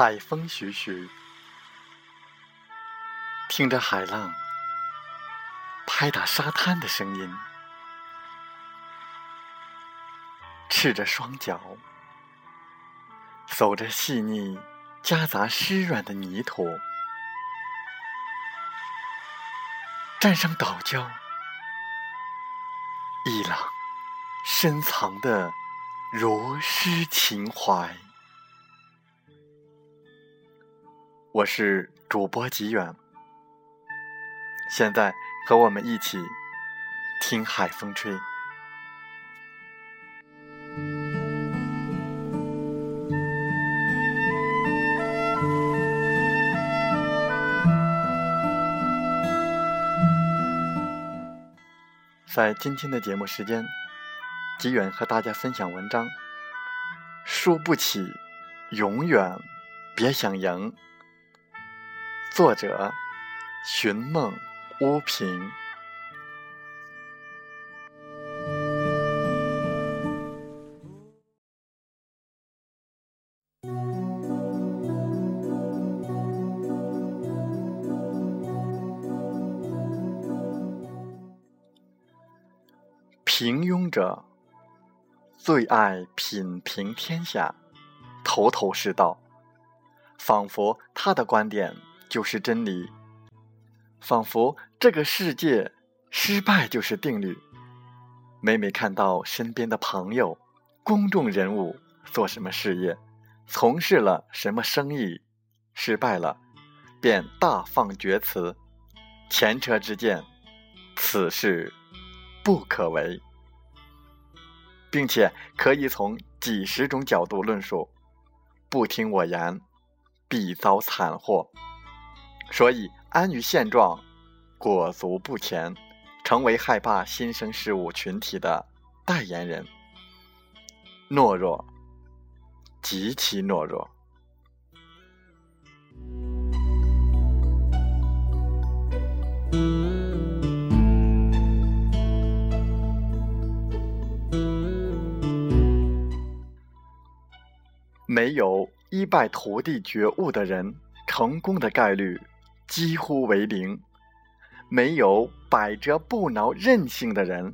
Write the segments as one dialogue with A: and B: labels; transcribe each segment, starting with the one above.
A: 海风徐徐，听着海浪拍打沙滩的声音，赤着双脚，走着细腻夹杂湿软的泥土，站上岛礁，一朗深藏的如诗情怀。我是主播吉远，现在和我们一起听海风吹。在今天的节目时间，吉远和大家分享文章：输不起，永远别想赢。作者：寻梦乌平。平庸者最爱品评天下，头头是道，仿佛他的观点。就是真理，仿佛这个世界失败就是定律。每每看到身边的朋友、公众人物做什么事业、从事了什么生意，失败了，便大放厥词，前车之鉴，此事不可为，并且可以从几十种角度论述，不听我言，必遭惨祸。所以，安于现状，裹足不前，成为害怕新生事物群体的代言人，懦弱，极其懦弱。没有一败涂地觉悟的人，成功的概率。几乎为零，没有百折不挠韧性的人，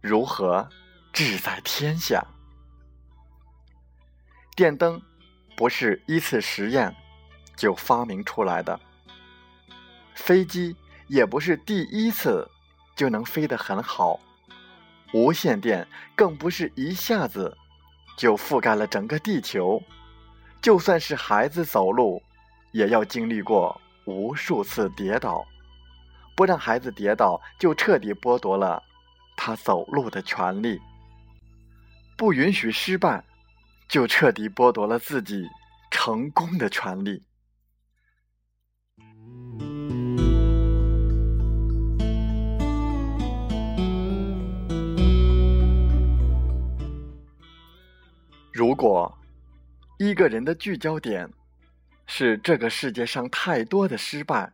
A: 如何志在天下？电灯不是一次实验就发明出来的，飞机也不是第一次就能飞得很好，无线电更不是一下子就覆盖了整个地球，就算是孩子走路，也要经历过。无数次跌倒，不让孩子跌倒，就彻底剥夺了他走路的权利；不允许失败，就彻底剥夺了自己成功的权利。如果一个人的聚焦点，是这个世界上太多的失败，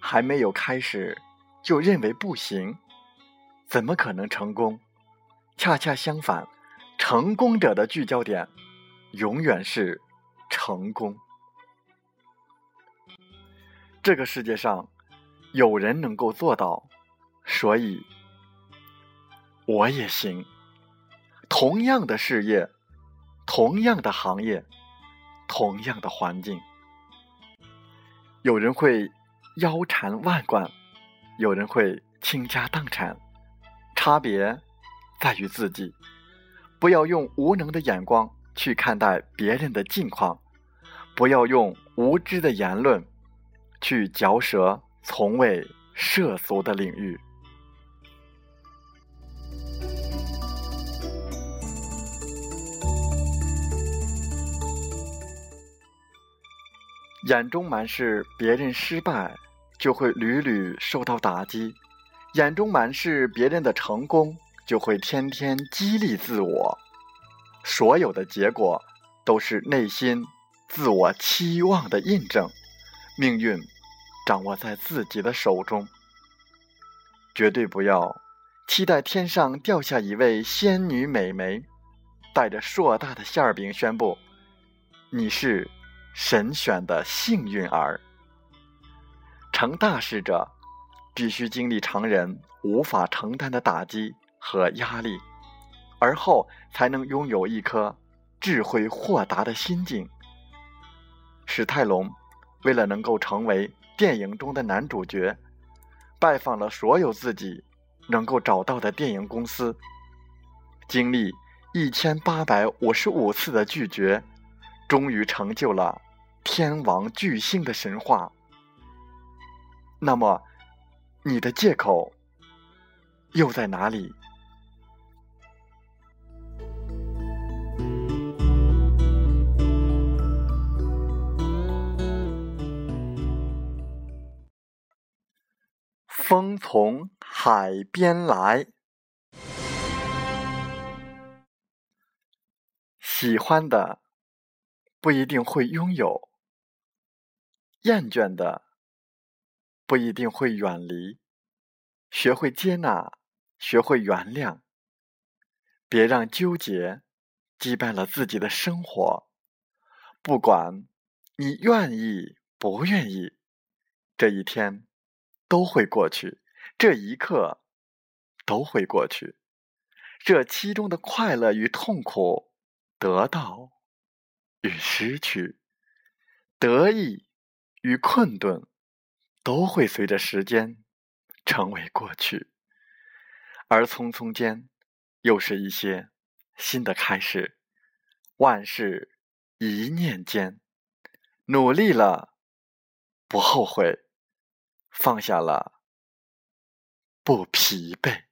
A: 还没有开始就认为不行，怎么可能成功？恰恰相反，成功者的聚焦点永远是成功。这个世界上有人能够做到，所以我也行。同样的事业，同样的行业。同样的环境，有人会腰缠万贯，有人会倾家荡产，差别在于自己。不要用无能的眼光去看待别人的境况，不要用无知的言论去嚼舌从未涉足的领域。眼中满是别人失败，就会屡屡受到打击；眼中满是别人的成功，就会天天激励自我。所有的结果都是内心自我期望的印证。命运掌握在自己的手中，绝对不要期待天上掉下一位仙女美眉，带着硕大的馅饼宣布：“你是神选的幸运儿。”成大事者必须经历常人无法承担的打击和压力，而后才能拥有一颗智慧豁达的心境。史泰龙为了能够成为电影中的男主角，拜访了所有自己能够找到的电影公司，经历一千八百五十五次的拒绝，终于成就了天王巨星的神话。那么，你的借口又在哪里？风从海边来，喜欢的不一定会拥有，厌倦的不一定会远离。学会接纳，学会原谅，别让纠结击败了自己的生活。不管你愿意不愿意，这一天。都会过去，这一刻都会过去，这其中的快乐与痛苦，得到与失去，得意与困顿，都会随着时间成为过去。而匆匆间，又是一些新的开始。万事一念间，努力了，不后悔。放下了，不疲惫。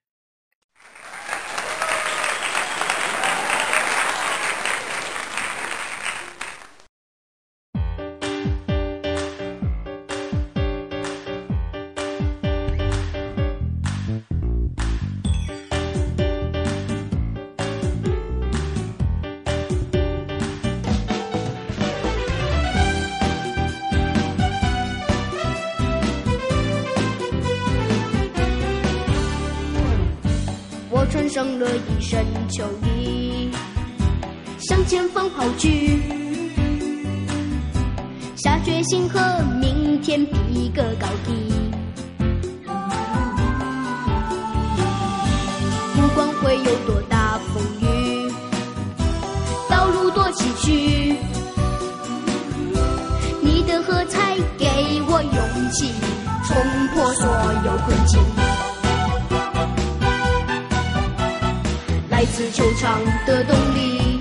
B: 上了一身秋衣，向前方跑去，下决心和明天比个高低。不管会有多大风雨，道路多崎岖，你的喝彩给我勇气，冲破所有困境。球场的动力，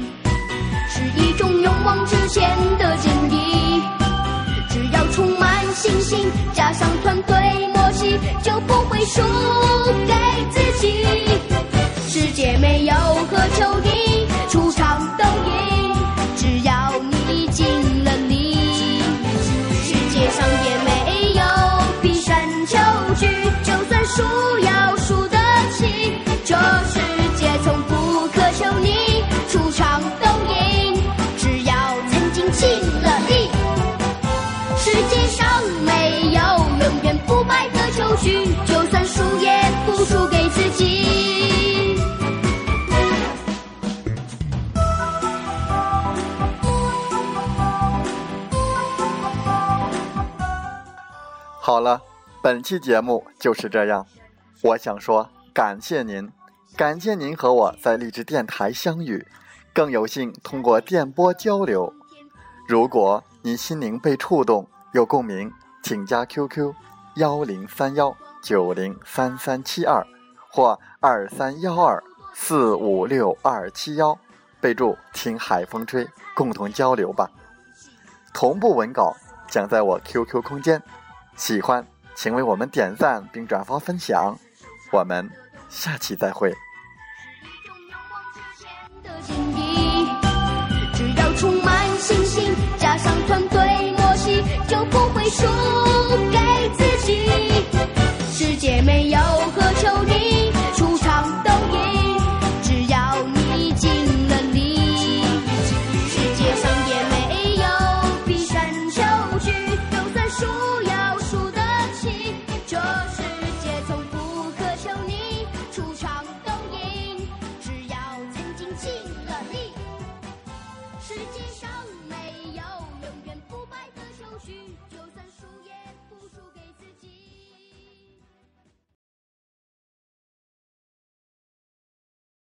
B: 是一种勇往直前的坚毅。只要充满信心，加上团队默契，就不会输给自己。尽了力，世界上没有永远不败的球局就算输也不输给自己。
A: 好了，本期节目就是这样。我想说，感谢您，感谢您和我在励志电台相遇，更有幸通过电波交流。如果您心灵被触动，有共鸣，请加 QQ。幺零三幺九零三三七二或二三幺二四五六二七幺，备注听海风吹，共同交流吧。同步文稿将在我 QQ 空间，喜欢请为我们点赞并转发分享。我们下期再会。